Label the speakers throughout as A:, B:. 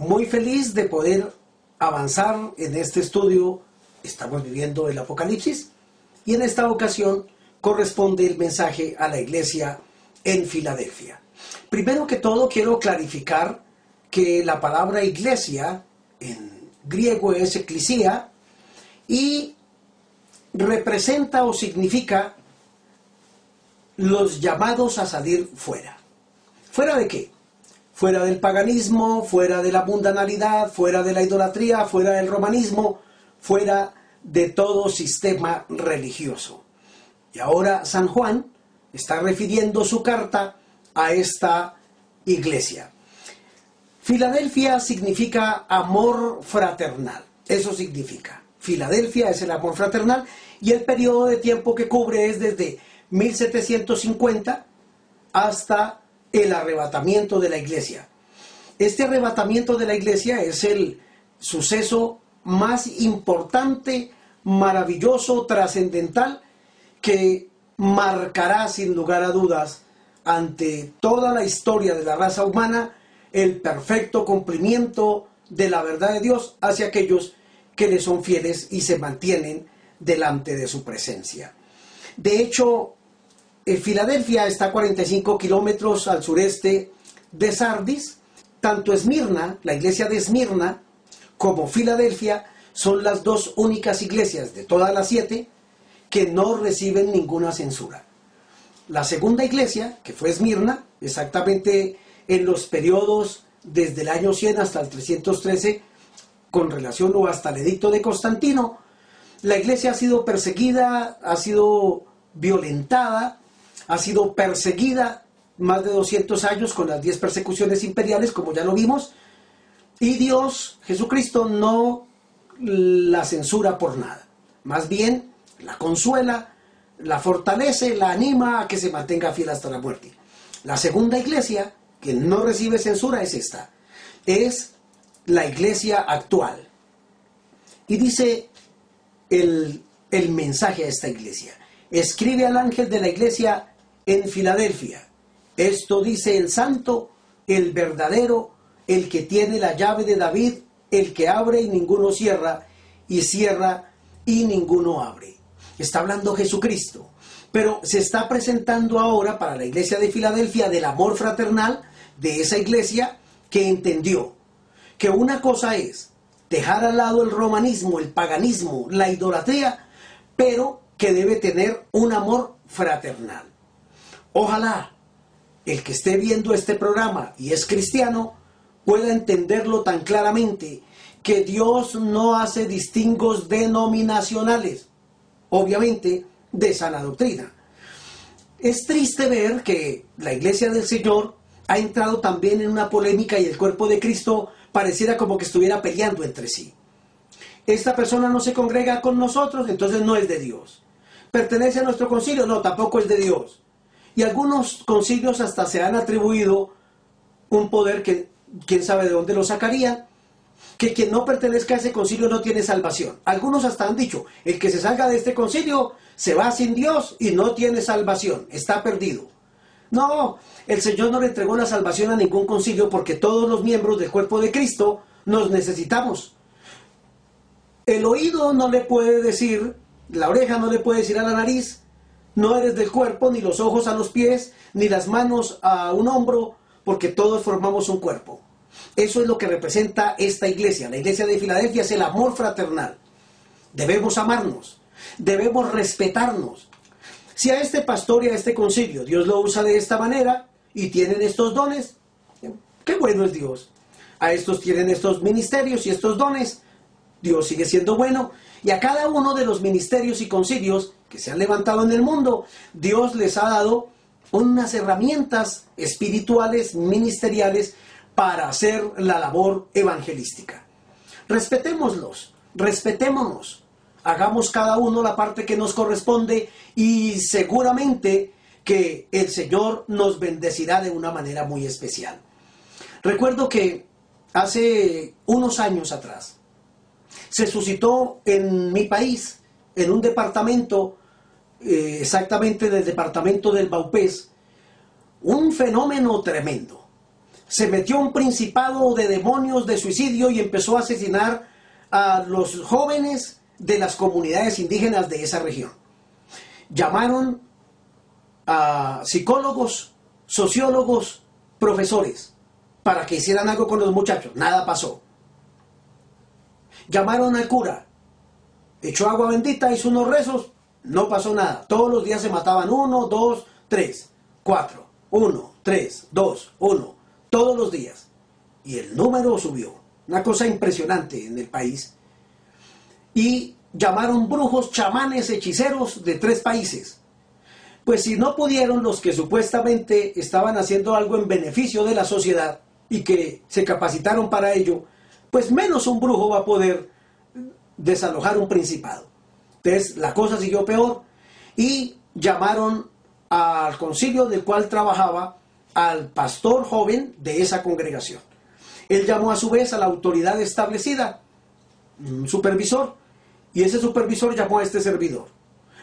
A: muy feliz de poder avanzar en este estudio. Estamos viviendo el Apocalipsis y en esta ocasión corresponde el mensaje a la iglesia en Filadelfia. Primero que todo quiero clarificar que la palabra iglesia en griego es eclesia y representa o significa los llamados a salir fuera. ¿Fuera de qué? Fuera del paganismo, fuera de la mundanalidad, fuera de la idolatría, fuera del romanismo, fuera de todo sistema religioso. Y ahora San Juan está refiriendo su carta a esta iglesia. Filadelfia significa amor fraternal, eso significa. Filadelfia es el amor fraternal y el periodo de tiempo que cubre es desde 1750 hasta el arrebatamiento de la iglesia. Este arrebatamiento de la iglesia es el suceso más importante, maravilloso, trascendental, que marcará sin lugar a dudas ante toda la historia de la raza humana el perfecto cumplimiento de la verdad de Dios hacia aquellos que le son fieles y se mantienen delante de su presencia. De hecho, Filadelfia está a 45 kilómetros al sureste de Sardis. Tanto Esmirna, la iglesia de Esmirna, como Filadelfia son las dos únicas iglesias de todas las siete que no reciben ninguna censura. La segunda iglesia, que fue Esmirna, exactamente en los periodos desde el año 100 hasta el 313, con relación o hasta el edicto de Constantino, la iglesia ha sido perseguida, ha sido violentada, ha sido perseguida más de 200 años con las 10 persecuciones imperiales, como ya lo vimos, y Dios, Jesucristo, no la censura por nada. Más bien, la consuela, la fortalece, la anima a que se mantenga fiel hasta la muerte. La segunda iglesia, que no recibe censura, es esta. Es la iglesia actual. Y dice el, el mensaje a esta iglesia. Escribe al ángel de la iglesia en Filadelfia. Esto dice el santo, el verdadero, el que tiene la llave de David, el que abre y ninguno cierra, y cierra y ninguno abre. Está hablando Jesucristo. Pero se está presentando ahora para la iglesia de Filadelfia del amor fraternal de esa iglesia que entendió que una cosa es dejar al lado el romanismo, el paganismo, la idolatría, pero que debe tener un amor fraternal. Ojalá el que esté viendo este programa y es cristiano pueda entenderlo tan claramente que Dios no hace distingos denominacionales, obviamente de sana doctrina. Es triste ver que la iglesia del Señor ha entrado también en una polémica y el cuerpo de Cristo pareciera como que estuviera peleando entre sí. Esta persona no se congrega con nosotros, entonces no es de Dios. ¿Pertenece a nuestro concilio? No, tampoco es de Dios. Y algunos concilios hasta se han atribuido un poder que quién sabe de dónde lo sacarían, que quien no pertenezca a ese concilio no tiene salvación. Algunos hasta han dicho, el que se salga de este concilio se va sin Dios y no tiene salvación, está perdido. No, el Señor no le entregó la salvación a ningún concilio porque todos los miembros del cuerpo de Cristo nos necesitamos. El oído no le puede decir, la oreja no le puede decir a la nariz, no eres del cuerpo, ni los ojos a los pies, ni las manos a un hombro, porque todos formamos un cuerpo. Eso es lo que representa esta iglesia. La iglesia de Filadelfia es el amor fraternal. Debemos amarnos, debemos respetarnos. Si a este pastor y a este concilio Dios lo usa de esta manera y tienen estos dones, qué bueno es Dios. A estos tienen estos ministerios y estos dones, Dios sigue siendo bueno. Y a cada uno de los ministerios y concilios que se han levantado en el mundo, Dios les ha dado unas herramientas espirituales, ministeriales, para hacer la labor evangelística. Respetémoslos, respetémonos. Hagamos cada uno la parte que nos corresponde y seguramente que el Señor nos bendecirá de una manera muy especial. Recuerdo que hace unos años atrás se suscitó en mi país, en un departamento, eh, exactamente del departamento del Baupés, un fenómeno tremendo. Se metió un principado de demonios de suicidio y empezó a asesinar a los jóvenes de las comunidades indígenas de esa región. Llamaron a psicólogos, sociólogos, profesores, para que hicieran algo con los muchachos. Nada pasó. Llamaron al cura, echó agua bendita, hizo unos rezos, no pasó nada. Todos los días se mataban uno, dos, tres, cuatro, uno, tres, dos, uno, todos los días. Y el número subió. Una cosa impresionante en el país. Y llamaron brujos, chamanes, hechiceros de tres países. Pues si no pudieron los que supuestamente estaban haciendo algo en beneficio de la sociedad y que se capacitaron para ello, pues menos un brujo va a poder desalojar un principado. Entonces la cosa siguió peor y llamaron al concilio del cual trabajaba al pastor joven de esa congregación. Él llamó a su vez a la autoridad establecida, un supervisor, y ese supervisor llamó a este servidor.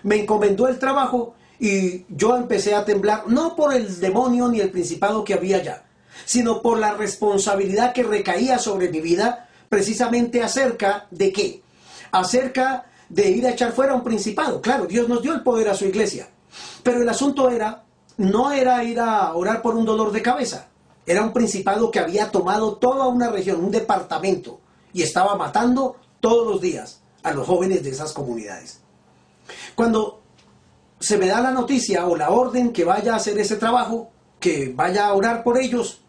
A: Me encomendó el trabajo y yo empecé a temblar, no por el demonio ni el principado que había ya, sino por la responsabilidad que recaía sobre mi vida, precisamente acerca de qué? Acerca de ir a echar fuera un principado. Claro, Dios nos dio el poder a su iglesia, pero el asunto era, no era ir a orar por un dolor de cabeza, era un principado que había tomado toda una región, un departamento, y estaba matando todos los días a los jóvenes de esas comunidades. Cuando se me da la noticia o la orden que vaya a hacer ese trabajo, que vaya a orar por ellos,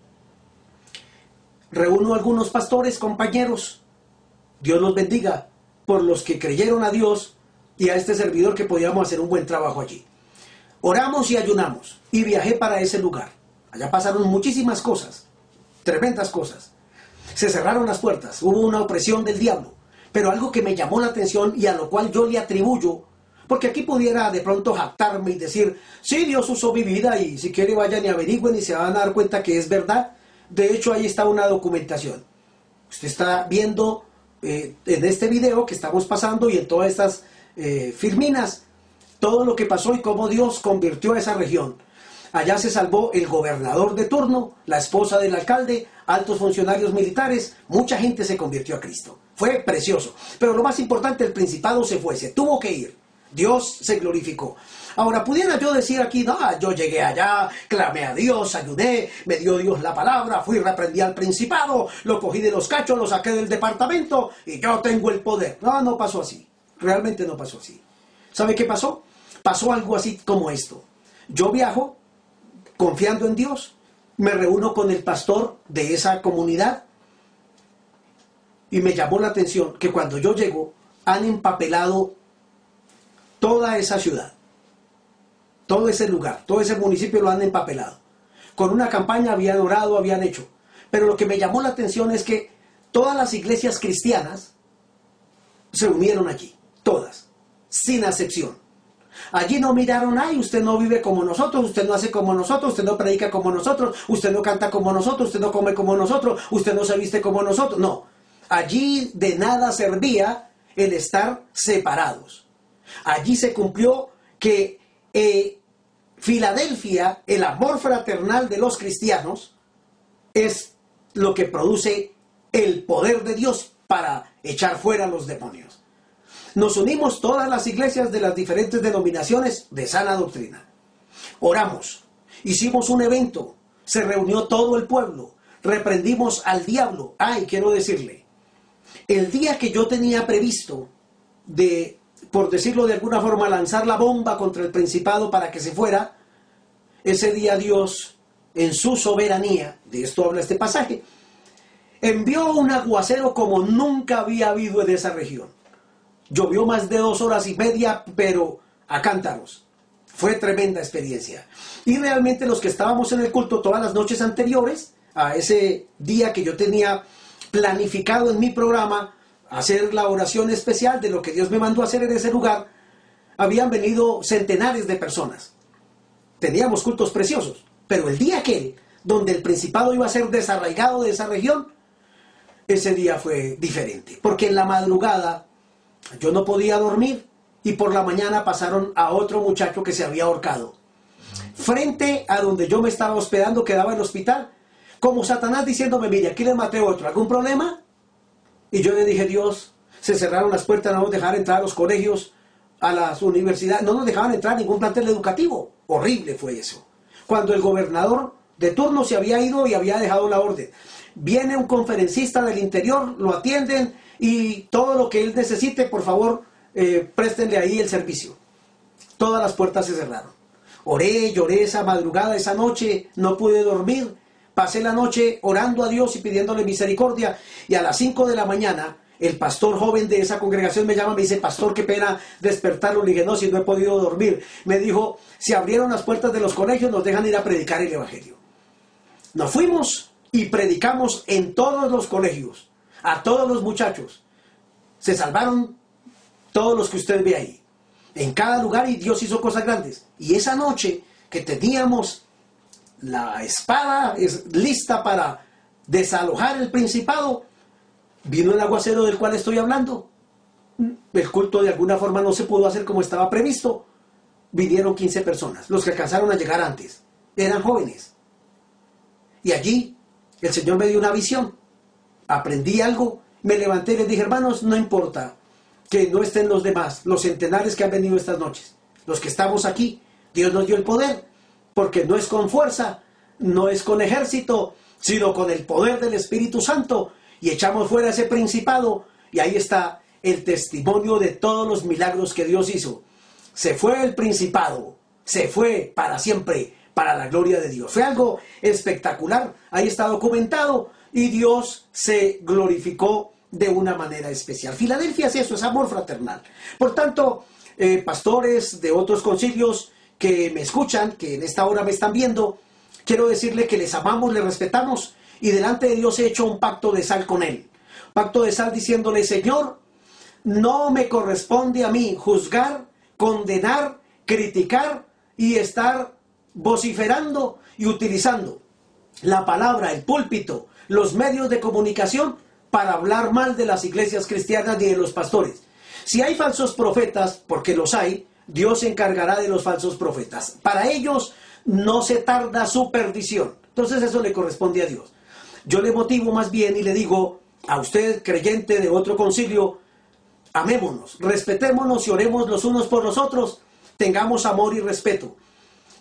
A: reúno algunos pastores, compañeros, Dios los bendiga, por los que creyeron a Dios y a este servidor que podíamos hacer un buen trabajo allí. Oramos y ayunamos y viajé para ese lugar. Allá pasaron muchísimas cosas, tremendas cosas. Se cerraron las puertas, hubo una opresión del diablo, pero algo que me llamó la atención y a lo cual yo le atribuyo porque aquí pudiera de pronto jactarme y decir, sí, Dios usó mi vida y si quiere vayan y averigüen y se van a dar cuenta que es verdad. De hecho, ahí está una documentación. Usted está viendo eh, en este video que estamos pasando y en todas estas eh, filminas todo lo que pasó y cómo Dios convirtió a esa región. Allá se salvó el gobernador de turno, la esposa del alcalde, altos funcionarios militares, mucha gente se convirtió a Cristo. Fue precioso. Pero lo más importante, el principado se fue, se tuvo que ir. Dios se glorificó. Ahora, pudiera yo decir aquí, no, yo llegué allá, clamé a Dios, ayudé, me dio Dios la palabra, fui, reprendí al principado, lo cogí de los cachos, lo saqué del departamento y yo tengo el poder. No, no pasó así. Realmente no pasó así. ¿Sabe qué pasó? Pasó algo así como esto. Yo viajo confiando en Dios, me reúno con el pastor de esa comunidad y me llamó la atención que cuando yo llego han empapelado toda esa ciudad, todo ese lugar, todo ese municipio lo han empapelado. Con una campaña habían orado, habían hecho. Pero lo que me llamó la atención es que todas las iglesias cristianas se unieron allí, todas, sin excepción. Allí no miraron, ay, usted no vive como nosotros, usted no hace como nosotros, usted no predica como nosotros, usted no canta como nosotros, usted no come como nosotros, usted no se viste como nosotros. No, allí de nada servía el estar separados. Allí se cumplió que eh, Filadelfia, el amor fraternal de los cristianos, es lo que produce el poder de Dios para echar fuera a los demonios. Nos unimos todas las iglesias de las diferentes denominaciones de sana doctrina. Oramos, hicimos un evento, se reunió todo el pueblo, reprendimos al diablo. Ay, quiero decirle, el día que yo tenía previsto de por decirlo de alguna forma, lanzar la bomba contra el principado para que se fuera, ese día Dios, en su soberanía, de esto habla este pasaje, envió un aguacero como nunca había habido en esa región. Llovió más de dos horas y media, pero a cántaros. Fue tremenda experiencia. Y realmente los que estábamos en el culto todas las noches anteriores, a ese día que yo tenía planificado en mi programa, hacer la oración especial de lo que Dios me mandó hacer en ese lugar, habían venido centenares de personas. Teníamos cultos preciosos, pero el día aquel, donde el principado iba a ser desarraigado de esa región, ese día fue diferente, porque en la madrugada yo no podía dormir y por la mañana pasaron a otro muchacho que se había ahorcado. Frente a donde yo me estaba hospedando quedaba el hospital, como Satanás diciéndome, mire, aquí le maté otro, ¿algún problema? Y yo le dije, Dios, se cerraron las puertas, no nos dejaron entrar a los colegios, a las universidades, no nos dejaban entrar ningún plantel educativo. Horrible fue eso. Cuando el gobernador de turno se había ido y había dejado la orden. Viene un conferencista del interior, lo atienden y todo lo que él necesite, por favor, eh, préstenle ahí el servicio. Todas las puertas se cerraron. Oré, lloré esa madrugada, esa noche, no pude dormir. Pasé la noche orando a Dios y pidiéndole misericordia. Y a las 5 de la mañana, el pastor joven de esa congregación me llama, me dice, pastor, qué pena despertarlo. Le dije, no, si no he podido dormir. Me dijo, si abrieron las puertas de los colegios, nos dejan ir a predicar el Evangelio. Nos fuimos y predicamos en todos los colegios, a todos los muchachos. Se salvaron todos los que usted ve ahí. En cada lugar y Dios hizo cosas grandes. Y esa noche que teníamos la espada es lista para desalojar el principado, vino el aguacero del cual estoy hablando. El culto de alguna forma no se pudo hacer como estaba previsto. Vinieron 15 personas, los que alcanzaron a llegar antes. Eran jóvenes. Y allí el Señor me dio una visión. Aprendí algo, me levanté y les dije, hermanos, no importa que no estén los demás, los centenares que han venido estas noches, los que estamos aquí. Dios nos dio el poder, porque no es con fuerza, no es con ejército, sino con el poder del Espíritu Santo. Y echamos fuera ese principado y ahí está el testimonio de todos los milagros que Dios hizo. Se fue el principado, se fue para siempre para la gloria de Dios. Fue algo espectacular, ahí está documentado y Dios se glorificó de una manera especial. Filadelfia es eso, es amor fraternal. Por tanto, eh, pastores de otros concilios que me escuchan, que en esta hora me están viendo, quiero decirle que les amamos, les respetamos y delante de Dios he hecho un pacto de sal con Él. Pacto de sal diciéndole, Señor, no me corresponde a mí juzgar, condenar, criticar y estar vociferando y utilizando la palabra, el púlpito, los medios de comunicación para hablar mal de las iglesias cristianas y de los pastores. Si hay falsos profetas, porque los hay, Dios se encargará de los falsos profetas. Para ellos no se tarda su perdición. Entonces eso le corresponde a Dios. Yo le motivo más bien y le digo a usted, creyente de otro concilio, amémonos, respetémonos y oremos los unos por los otros, tengamos amor y respeto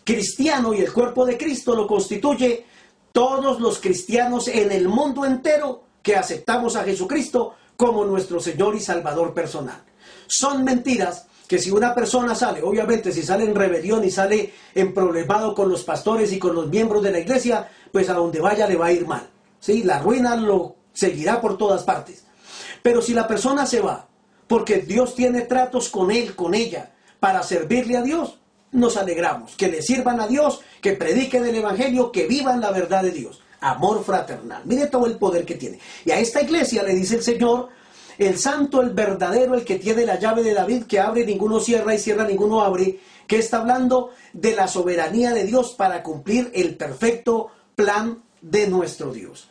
A: cristiano y el cuerpo de Cristo lo constituye todos los cristianos en el mundo entero que aceptamos a Jesucristo como nuestro Señor y Salvador personal. Son mentiras que si una persona sale, obviamente si sale en rebelión y sale en problemado con los pastores y con los miembros de la iglesia, pues a donde vaya le va a ir mal. ¿sí? La ruina lo seguirá por todas partes. Pero si la persona se va, porque Dios tiene tratos con él, con ella, para servirle a Dios, nos alegramos, que le sirvan a Dios, que prediquen el Evangelio, que vivan la verdad de Dios. Amor fraternal. Mire todo el poder que tiene. Y a esta iglesia le dice el Señor, el santo, el verdadero, el que tiene la llave de David, que abre, ninguno cierra y cierra, ninguno abre, que está hablando de la soberanía de Dios para cumplir el perfecto plan de nuestro Dios.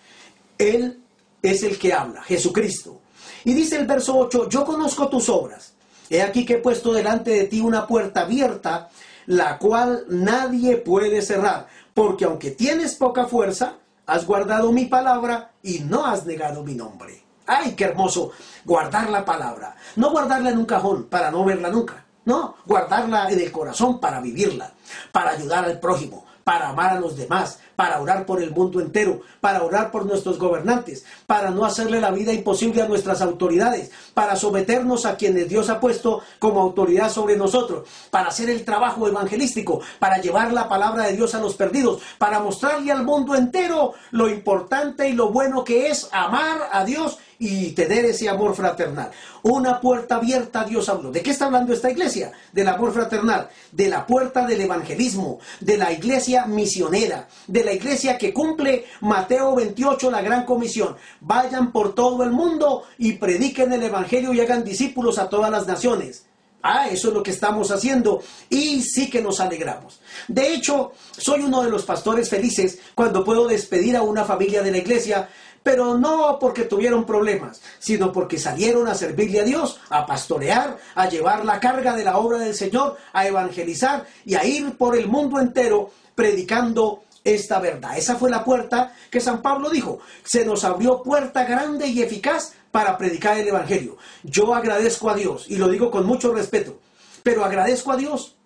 A: Él es el que habla, Jesucristo. Y dice el verso 8, yo conozco tus obras. He aquí que he puesto delante de ti una puerta abierta la cual nadie puede cerrar, porque aunque tienes poca fuerza, has guardado mi palabra y no has negado mi nombre. ¡Ay, qué hermoso! Guardar la palabra. No guardarla en un cajón para no verla nunca. No, guardarla en el corazón para vivirla, para ayudar al prójimo, para amar a los demás, para orar por el mundo entero, para orar por nuestros gobernantes, para no hacerle la vida imposible a nuestras autoridades, para someternos a quienes Dios ha puesto como autoridad sobre nosotros, para hacer el trabajo evangelístico, para llevar la palabra de Dios a los perdidos, para mostrarle al mundo entero lo importante y lo bueno que es amar a Dios y tener ese amor fraternal. Una puerta abierta Dios habló. ¿De qué está hablando esta iglesia? Del amor fraternal, de la puerta del evangelismo, de la iglesia misionera, de la iglesia que cumple Mateo 28, la gran comisión. Vayan por todo el mundo y prediquen el evangelio y hagan discípulos a todas las naciones. Ah, eso es lo que estamos haciendo y sí que nos alegramos. De hecho, soy uno de los pastores felices cuando puedo despedir a una familia de la iglesia, pero no porque tuvieron problemas, sino porque salieron a servirle a Dios, a pastorear, a llevar la carga de la obra del Señor, a evangelizar y a ir por el mundo entero predicando esta verdad. Esa fue la puerta que San Pablo dijo. Se nos abrió puerta grande y eficaz para predicar el Evangelio. Yo agradezco a Dios, y lo digo con mucho respeto, pero agradezco a Dios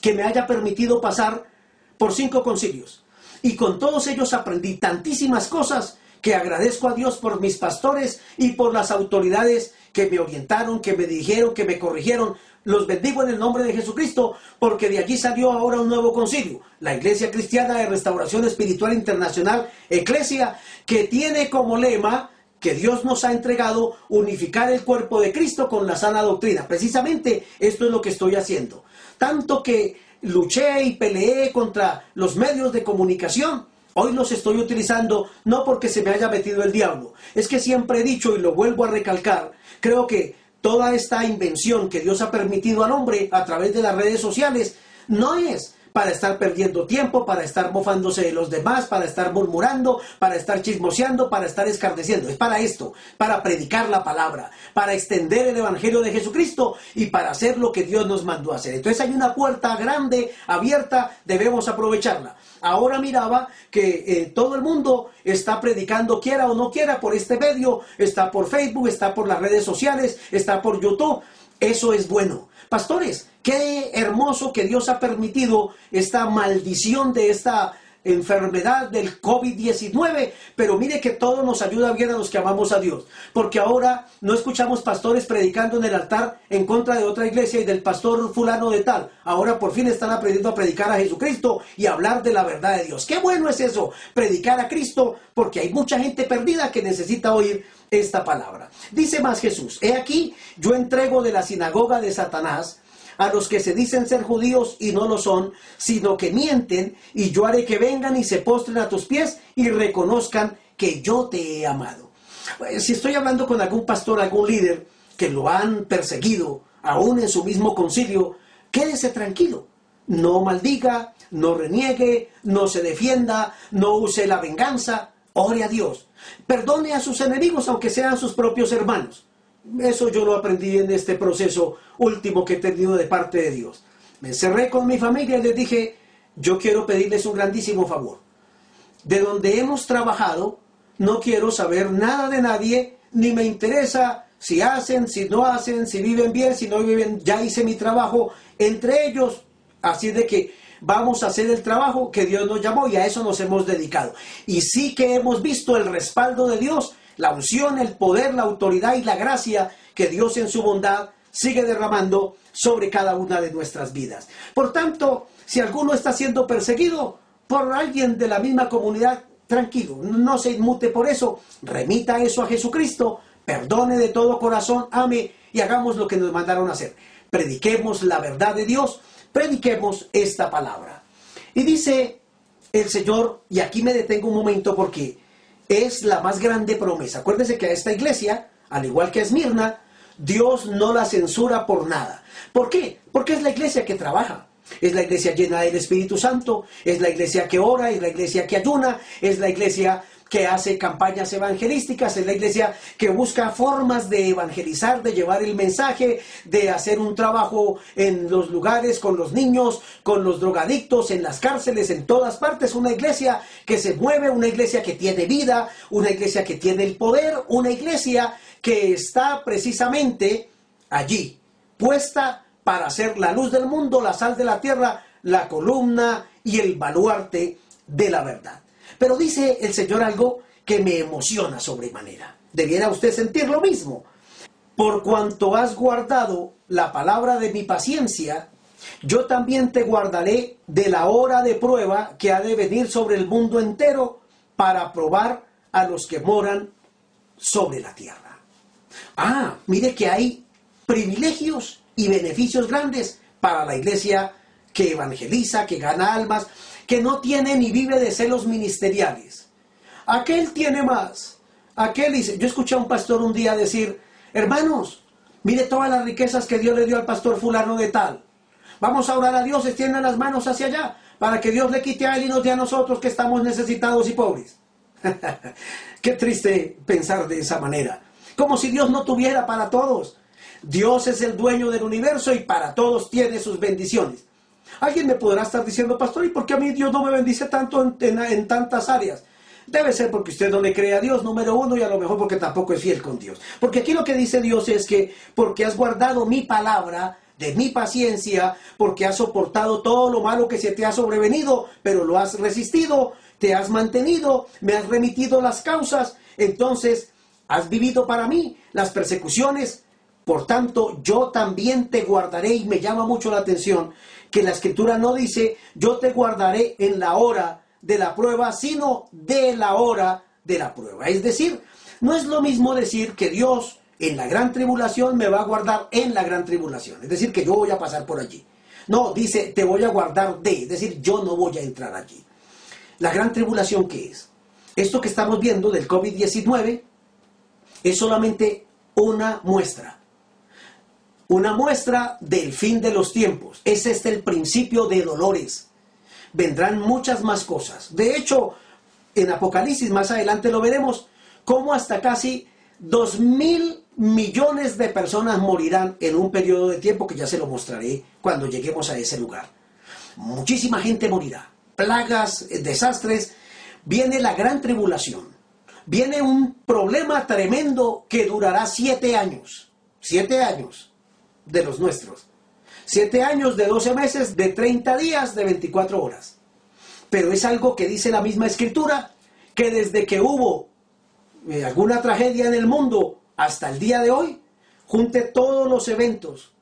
A: que me haya permitido pasar por cinco concilios. Y con todos ellos aprendí tantísimas cosas que agradezco a Dios por mis pastores y por las autoridades que me orientaron, que me dijeron, que me corrigieron. Los bendigo en el nombre de Jesucristo, porque de allí salió ahora un nuevo concilio, la Iglesia Cristiana de Restauración Espiritual Internacional, Eclesia, que tiene como lema que Dios nos ha entregado unificar el cuerpo de Cristo con la sana doctrina. Precisamente esto es lo que estoy haciendo. Tanto que luché y peleé contra los medios de comunicación, hoy los estoy utilizando no porque se me haya metido el diablo, es que siempre he dicho y lo vuelvo a recalcar, creo que toda esta invención que Dios ha permitido al hombre a través de las redes sociales no es para estar perdiendo tiempo, para estar mofándose de los demás, para estar murmurando, para estar chismoseando, para estar escarneciendo. Es para esto, para predicar la palabra, para extender el Evangelio de Jesucristo y para hacer lo que Dios nos mandó a hacer. Entonces hay una puerta grande, abierta, debemos aprovecharla. Ahora miraba que eh, todo el mundo está predicando, quiera o no quiera, por este medio, está por Facebook, está por las redes sociales, está por YouTube. Eso es bueno. Pastores, qué hermoso que Dios ha permitido esta maldición de esta enfermedad del COVID-19, pero mire que todo nos ayuda bien a los que amamos a Dios, porque ahora no escuchamos pastores predicando en el altar en contra de otra iglesia y del pastor fulano de tal, ahora por fin están aprendiendo a predicar a Jesucristo y hablar de la verdad de Dios. Qué bueno es eso, predicar a Cristo, porque hay mucha gente perdida que necesita oír esta palabra. Dice más Jesús, he aquí, yo entrego de la sinagoga de Satanás a los que se dicen ser judíos y no lo son, sino que mienten, y yo haré que vengan y se postren a tus pies y reconozcan que yo te he amado. Eh, si estoy hablando con algún pastor, algún líder que lo han perseguido, aún en su mismo concilio, quédese tranquilo. No maldiga, no reniegue, no se defienda, no use la venganza, ore a Dios. Perdone a sus enemigos, aunque sean sus propios hermanos. Eso yo lo aprendí en este proceso último que he tenido de parte de Dios. Me encerré con mi familia y les dije, yo quiero pedirles un grandísimo favor. De donde hemos trabajado, no quiero saber nada de nadie, ni me interesa si hacen, si no hacen, si viven bien, si no viven, ya hice mi trabajo entre ellos, así de que vamos a hacer el trabajo que Dios nos llamó y a eso nos hemos dedicado. Y sí que hemos visto el respaldo de Dios, la unción, el poder, la autoridad y la gracia que Dios en su bondad sigue derramando sobre cada una de nuestras vidas. Por tanto, si alguno está siendo perseguido por alguien de la misma comunidad, tranquilo, no se inmute por eso, remita eso a Jesucristo, perdone de todo corazón, ame y hagamos lo que nos mandaron a hacer. Prediquemos la verdad de Dios, prediquemos esta palabra. Y dice el Señor, y aquí me detengo un momento porque es la más grande promesa. Acuérdense que a esta iglesia, al igual que a Esmirna, Dios no la censura por nada. ¿Por qué? Porque es la iglesia que trabaja. Es la iglesia llena del Espíritu Santo, es la iglesia que ora, es la iglesia que ayuna, es la iglesia que hace campañas evangelísticas, es la iglesia que busca formas de evangelizar, de llevar el mensaje, de hacer un trabajo en los lugares con los niños, con los drogadictos, en las cárceles, en todas partes. Una iglesia que se mueve, una iglesia que tiene vida, una iglesia que tiene el poder, una iglesia que está precisamente allí, puesta para ser la luz del mundo, la sal de la tierra, la columna y el baluarte de la verdad. Pero dice el Señor algo que me emociona sobremanera. Debiera usted sentir lo mismo. Por cuanto has guardado la palabra de mi paciencia, yo también te guardaré de la hora de prueba que ha de venir sobre el mundo entero para probar a los que moran sobre la tierra. Ah, mire que hay privilegios y beneficios grandes para la iglesia que evangeliza, que gana almas, que no tiene ni vive de celos ministeriales. Aquel tiene más. Aquel dice, yo escuché a un pastor un día decir, hermanos, mire todas las riquezas que Dios le dio al pastor fulano de tal. Vamos a orar a Dios, extiendan las manos hacia allá, para que Dios le quite a él y nos dé a nosotros que estamos necesitados y pobres. Qué triste pensar de esa manera. Como si Dios no tuviera para todos. Dios es el dueño del universo y para todos tiene sus bendiciones. Alguien me podrá estar diciendo, pastor, ¿y por qué a mí Dios no me bendice tanto en, tantas áreas? Debe ser porque usted no le cree a Dios, número uno, y a lo mejor porque tampoco es fiel con Dios. Porque aquí lo que dice Dios es que porque has guardado mi palabra, de mi paciencia, porque has soportado todo lo malo que se te ha sobrevenido, pero lo has resistido, te has mantenido, me has remitido las causas, entonces has vivido para mí las persecuciones, por tanto yo también te guardaré y me llama mucho la atención que la escritura no dice yo te guardaré en la hora de la prueba, sino de la hora de la prueba. Es decir, no es lo mismo decir que Dios en la gran tribulación me va a guardar en la gran tribulación, es decir, que yo voy a pasar por allí. No, dice, te voy a guardar de, es decir, yo no voy a entrar allí. La gran tribulación, ¿qué es? Esto que estamos viendo del COVID-19 es solamente una muestra. Una muestra del fin de los tiempos. Es este el principio de dolores. Vendrán muchas más cosas. De hecho, en Apocalipsis, más adelante lo veremos, cómo hasta casi dos mil millones de personas morirán en un periodo de tiempo que ya se lo mostraré cuando lleguemos a ese lugar. Muchísima gente morirá plagas, eh, desastres, viene la gran tribulación. Viene un problema tremendo que durará siete años. Siete años de los nuestros. Siete años de doce meses, de treinta días, de veinticuatro horas. Pero es algo que dice la misma escritura, que desde que hubo eh, alguna tragedia en el mundo hasta el día de hoy, junte todos los eventos,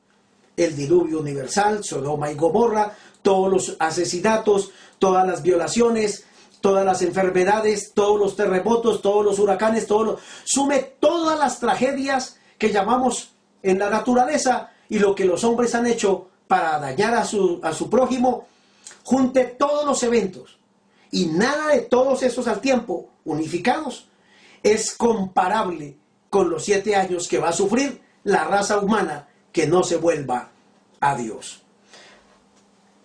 A: el diluvio universal, Sodoma y Gomorra, todos los asesinatos, todas las violaciones, todas las enfermedades, todos los terremotos, todos los huracanes, todo lo, sume todas las tragedias que llamamos en la naturaleza y lo que los hombres han hecho para dañar a su, a su prójimo, junte todos los eventos y nada de todos esos al tiempo, unificados, es comparable con los siete años que va a sufrir la raza humana que no se vuelva a Dios.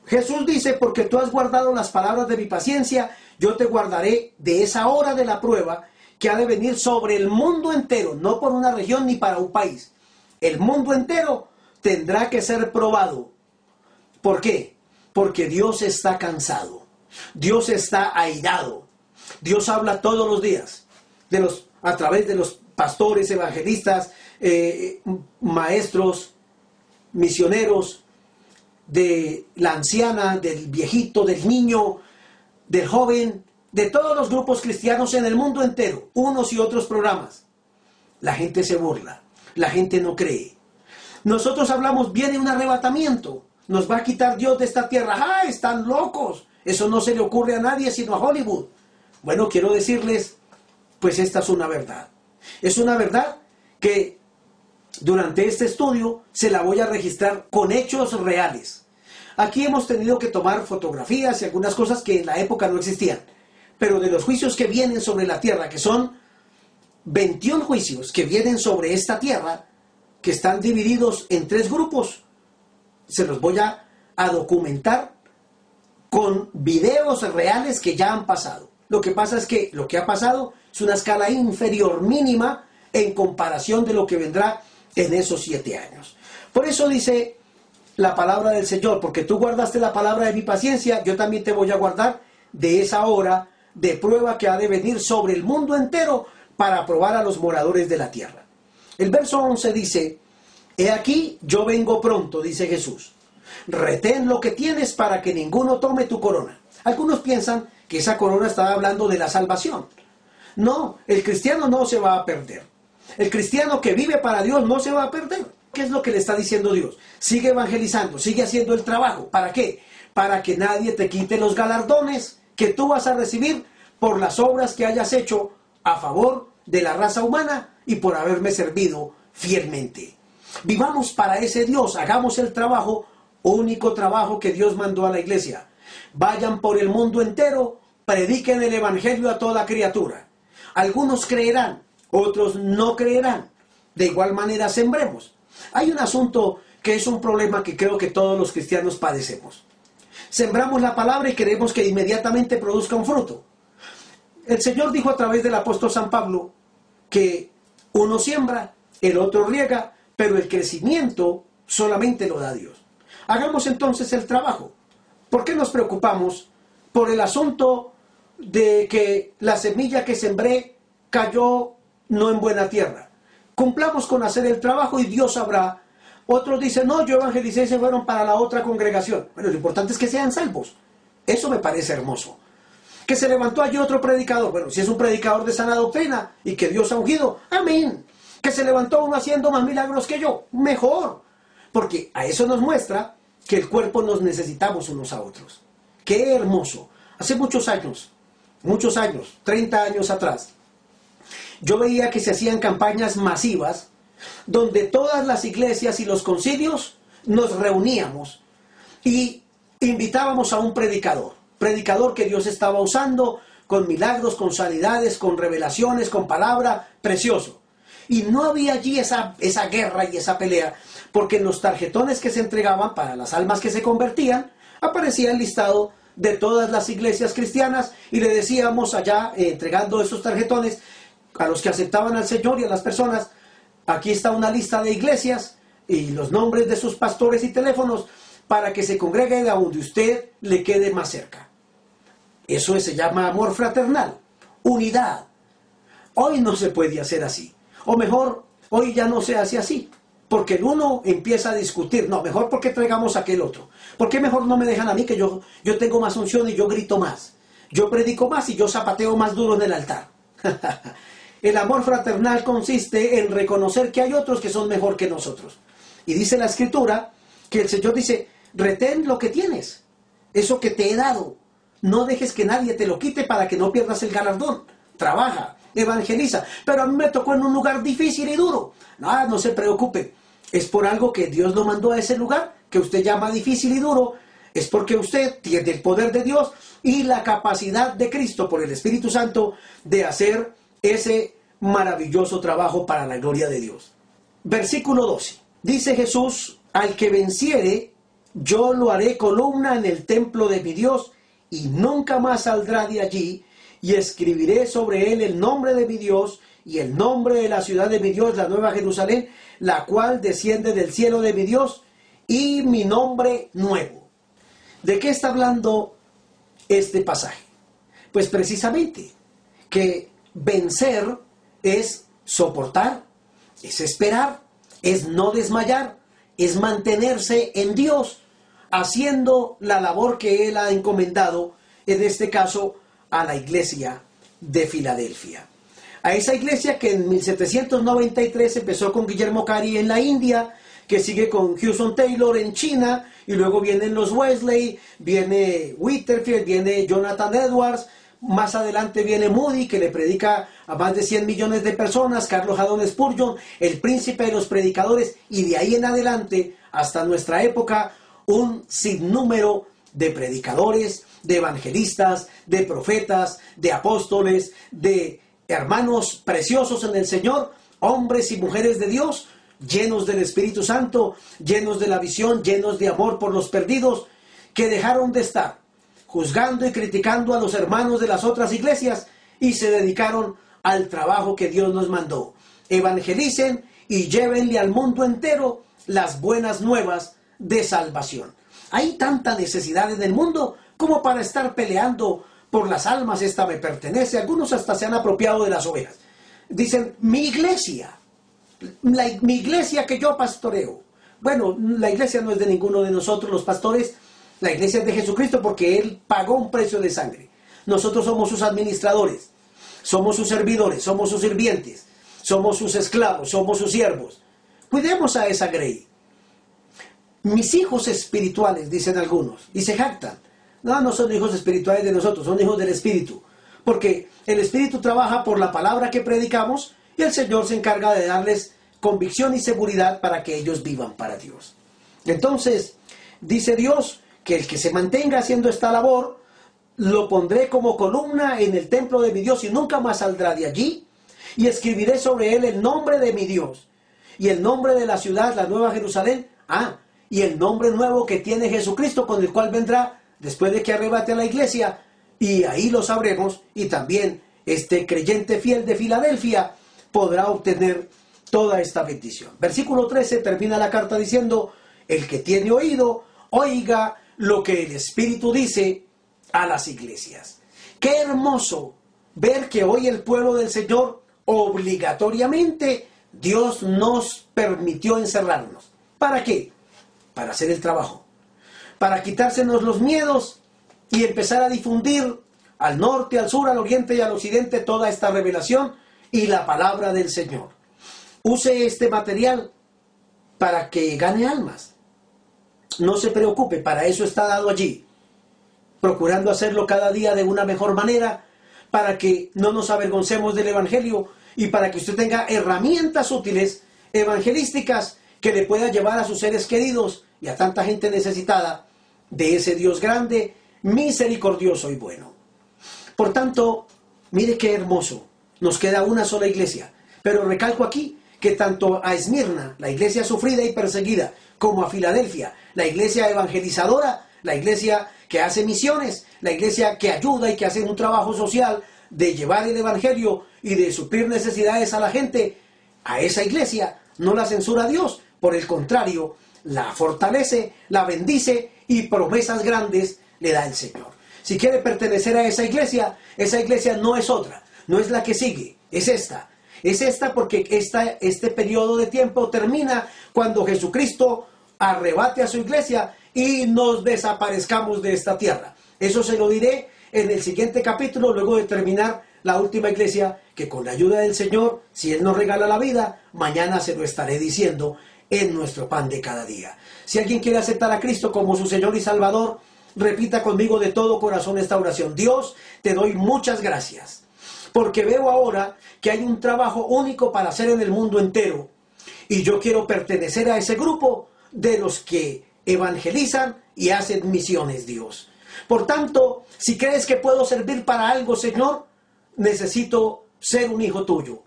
A: Jesús dice, porque tú has guardado las palabras de mi paciencia, yo te guardaré de esa hora de la prueba que ha de venir sobre el mundo entero, no por una región ni para un país. El mundo entero tendrá que ser probado. ¿Por qué? Porque Dios está cansado. Dios está airado. Dios habla todos los días a través de los pastores, evangelistas, eh, maestros, misioneros, de la anciana, del viejito, del niño, del joven, de todos los grupos cristianos en el mundo entero, unos y otros programas. La gente se burla, la gente no cree. Nosotros hablamos, viene un arrebatamiento, nos va a quitar Dios de esta tierra. ¡Ah, están locos! Eso no se le ocurre a nadie sino a Hollywood. Bueno, quiero decirles, pues esta es una verdad. Es una verdad que durante este estudio se la voy a registrar con hechos reales. Aquí hemos tenido que tomar fotografías y algunas cosas que en la época no existían. Pero de los juicios que vienen sobre la tierra, que son 21 juicios que vienen sobre esta tierra, que están divididos en tres grupos, se los voy a, documentar con videos reales que ya han pasado. Lo que pasa es que lo que ha pasado es una escala inferior mínima en comparación de lo que vendrá en esos siete años. Por eso dice la palabra del Señor, porque tú guardaste la palabra de mi paciencia, yo también te voy a guardar de esa hora de prueba que ha de venir sobre el mundo entero para probar a los moradores de la tierra. El verso 11 dice, He aquí, yo vengo pronto, dice Jesús. Retén lo que tienes para que ninguno tome tu corona. Algunos piensan que esa corona está hablando de la salvación. No, el cristiano no se va a perder. El cristiano que vive para Dios no se va a perder. ¿Qué es lo que le está diciendo Dios? Sigue evangelizando, sigue haciendo el trabajo. ¿Para qué? Para que nadie te quite los galardones que tú vas a recibir por las obras que hayas hecho a favor de la raza humana y por haberme servido fielmente. Vivamos para ese Dios, hagamos el trabajo Único trabajo que Dios mandó a la iglesia. Vayan por el mundo entero, prediquen el Evangelio a toda criatura. Algunos creerán, otros no creerán. De igual manera sembremos. Hay un asunto que es un problema que creo que todos los cristianos padecemos. Sembramos la palabra y queremos que inmediatamente produzca un fruto. El Señor dijo a través del apóstol San Pablo que uno siembra, el otro riega, pero el crecimiento solamente lo da Dios. Hagamos entonces el trabajo. ¿Por qué nos preocupamos por el asunto de que la semilla que sembré cayó no en buena tierra? Cumplamos con hacer el trabajo y Dios sabrá. Otros dicen, no, yo evangelicé y se fueron para la otra congregación. Bueno, lo importante es que sean salvos. Eso me parece hermoso. Que se levantó allí otro predicador. Bueno, si es un predicador de sana doctrina y que Dios ha ungido, amén. Que se levantó uno haciendo más milagros que yo, mejor. Porque a eso nos muestra que el cuerpo nos necesitamos unos a otros. Qué hermoso. Hace muchos años, muchos años, 30 años atrás, yo veía que se hacían campañas masivas donde todas las iglesias y los concilios nos reuníamos y invitábamos a un predicador, predicador que Dios estaba usando con milagros, con sanidades, con revelaciones, con palabra, precioso. Y no había allí esa, esa guerra y esa pelea, porque en los tarjetones que se entregaban para las almas que se convertían, aparecía el listado de todas las iglesias cristianas y le decíamos allá, eh, entregando esos tarjetones, a los que aceptaban al Señor y a las personas, aquí está una lista de iglesias y los nombres de sus pastores y teléfonos para que se congregue a donde usted le quede más cerca. Eso se llama amor fraternal, unidad. Hoy no se puede hacer así. O mejor, hoy ya no se hace así. Porque el uno empieza a discutir, no, mejor porque traigamos a aquel otro. ¿Por qué mejor no me dejan a mí que yo, yo tengo más unción y yo grito más? Yo predico más y yo zapateo más duro en el altar. El amor fraternal consiste en reconocer que hay otros que son mejor que nosotros. Y dice la escritura que el Señor dice, retén lo que tienes, eso que te he dado. No dejes que nadie te lo quite para que no pierdas el galardón. Trabaja, evangeliza. Pero a mí me tocó en un lugar difícil y duro. No, se preocupe. Es por algo que Dios lo mandó a ese lugar, que usted llama difícil y duro. Es porque usted tiene el poder de Dios y la capacidad de Cristo por el Espíritu Santo de hacer ese maravilloso trabajo para la gloria de Dios. Versículo 12. Dice Jesús, al que venciere, yo lo haré columna en el templo de mi Dios y nunca más saldrá de allí y escribiré sobre él el nombre de mi Dios y el nombre de la ciudad de mi Dios, la nueva Jerusalén, la cual desciende del cielo de mi Dios y mi nombre nuevo. ¿De qué está hablando este pasaje? Pues precisamente que vencer es soportar, es esperar, es no desmayar, es mantenerse en Dios, haciendo la labor que Él ha encomendado, en este caso, a la iglesia de Filadelfia. A esa iglesia que en 1793 empezó con Guillermo Cari en la India, que sigue con Houston Taylor en China, y luego vienen los Wesley, viene Whitterfield, viene Jonathan Edwards, más adelante viene Moody, que le predica a más de 100 millones de personas, Carlos Jadón Spurgeon, el príncipe de los predicadores, y de ahí en adelante, hasta nuestra época, un sinnúmero de predicadores, de evangelistas, de profetas, de apóstoles, de hermanos preciosos en el Señor, hombres y mujeres de Dios, llenos del Espíritu Santo, llenos de la visión, llenos de amor por los perdidos, que dejaron de estar juzgando y criticando a los hermanos de las otras iglesias y se dedicaron al trabajo que Dios nos mandó. Evangelicen y llévenle al mundo entero las buenas nuevas de salvación. Hay tanta necesidad en el mundo como para estar peleando por las almas, esta me pertenece. Algunos hasta se han apropiado de las ovejas. Dicen, mi iglesia, mi iglesia que yo pastoreo. Bueno, la iglesia no es de ninguno de nosotros, los pastores la iglesia es de Jesucristo porque Él pagó un precio de sangre. Nosotros somos sus administradores, somos sus servidores, somos sus sirvientes, somos sus esclavos, somos sus siervos. Cuidemos a esa grey. Mis hijos espirituales, dicen algunos, y se jactan. No, no son hijos espirituales de nosotros, son hijos del Espíritu. Porque el Espíritu trabaja por la palabra que predicamos y el Señor se encarga de darles convicción y seguridad para que ellos vivan para Dios. Entonces, dice Dios que el que se mantenga haciendo esta labor, lo pondré como columna en el templo de mi Dios y nunca más saldrá de allí. Y escribiré sobre él el nombre de mi Dios y el nombre de la ciudad, la nueva Jerusalén. Ah, y el nombre nuevo que tiene Jesucristo con el cual vendrá después de que arrebate a la iglesia. Y ahí lo sabremos. Y también este creyente fiel de Filadelfia podrá obtener toda esta bendición. Versículo 13 termina la carta diciendo, el que tiene oído, oiga lo que el Espíritu dice a las iglesias. Qué hermoso ver que hoy el pueblo del Señor obligatoriamente Dios nos permitió encerrarnos. ¿Para qué? Para hacer el trabajo. Para quitársenos los miedos y empezar a difundir al norte, al sur, al oriente y al occidente toda esta revelación y la palabra del Señor. Use este material para que gane almas. No se preocupe, para eso está dado allí. Procurando hacerlo cada día de una mejor manera, para que no nos avergoncemos del Evangelio y para que usted tenga herramientas útiles, evangelísticas, que le pueda llevar a sus seres queridos y a tanta gente necesitada de ese Dios grande, misericordioso y bueno. Por tanto, mire qué hermoso. Nos queda una sola iglesia. Pero recalco aquí que tanto a Esmirna, la iglesia sufrida y perseguida, como a Filadelfia, la iglesia evangelizadora, la iglesia que hace misiones, la iglesia que ayuda y que hace un trabajo social de llevar el Evangelio y de suplir necesidades a la gente, a esa iglesia no la censura Dios, por el contrario, la fortalece, la bendice y promesas grandes le da el Señor. Si quiere pertenecer a esa iglesia, esa iglesia no es otra, no es la que sigue, es esta. Es esta porque esta, este periodo de tiempo termina cuando Jesucristo arrebate a su iglesia y nos desaparezcamos de esta tierra. Eso se lo diré en el siguiente capítulo, luego de terminar la última iglesia, que con la ayuda del Señor, si Él nos regala la vida, mañana se lo estaré diciendo en nuestro pan de cada día. Si alguien quiere aceptar a Cristo como su Señor y Salvador, repita conmigo de todo corazón esta oración. Dios, te doy muchas gracias, porque veo ahora que hay un trabajo único para hacer en el mundo entero, y yo quiero pertenecer a ese grupo de los que evangelizan y hacen misiones, Dios. Por tanto, si crees que puedo servir para algo, Señor, necesito ser un hijo tuyo.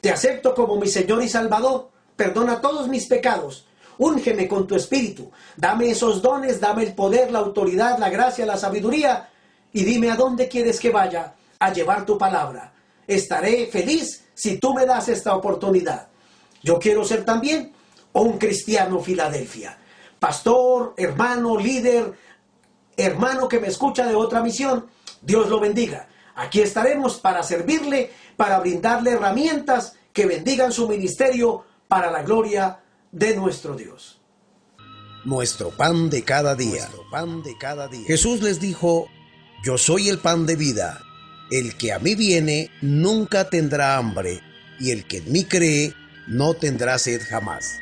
A: Te acepto como mi Señor y Salvador. Perdona todos mis pecados. Úngeme con tu espíritu. Dame esos dones, dame el poder, la autoridad, la gracia, la sabiduría. Y dime a dónde quieres que vaya a llevar tu palabra. Estaré feliz si tú me das esta oportunidad. Yo quiero ser también un cristiano Filadelfia. Pastor, hermano, líder, hermano que me escucha de otra misión, Dios lo bendiga. Aquí estaremos para servirle, para brindarle herramientas que bendigan su ministerio para la gloria de nuestro Dios.
B: Nuestro pan de cada día. pan de cada día. Jesús les dijo, yo soy el pan de vida. El que a mí viene nunca tendrá hambre, y el que en mí cree no tendrá sed jamás.